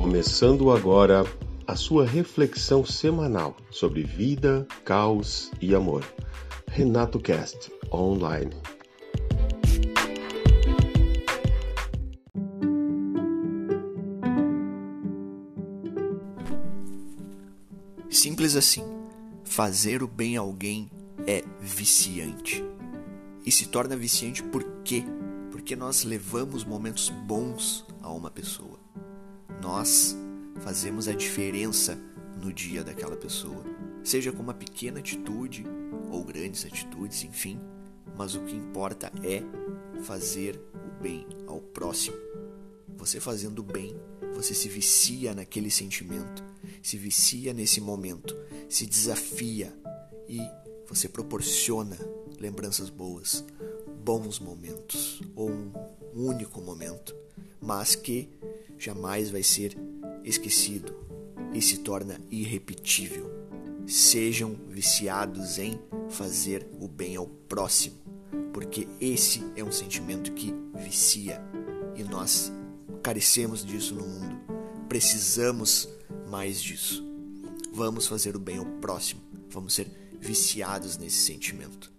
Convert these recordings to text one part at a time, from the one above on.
Começando agora a sua reflexão semanal sobre vida, caos e amor. Renato Cast Online. Simples assim. Fazer o bem a alguém é viciante. E se torna viciante por quê? Porque nós levamos momentos bons a uma pessoa. Nós fazemos a diferença no dia daquela pessoa, seja com uma pequena atitude ou grandes atitudes, enfim, mas o que importa é fazer o bem ao próximo. Você fazendo o bem, você se vicia naquele sentimento, se vicia nesse momento, se desafia e você proporciona lembranças boas, bons momentos ou um único momento, mas que jamais vai ser esquecido e se torna irrepetível. Sejam viciados em fazer o bem ao próximo, porque esse é um sentimento que vicia e nós carecemos disso no mundo. Precisamos mais disso. Vamos fazer o bem ao próximo, vamos ser viciados nesse sentimento.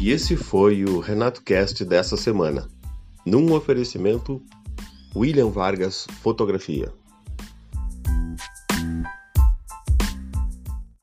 E esse foi o Renato Cast dessa semana, num oferecimento William Vargas Fotografia.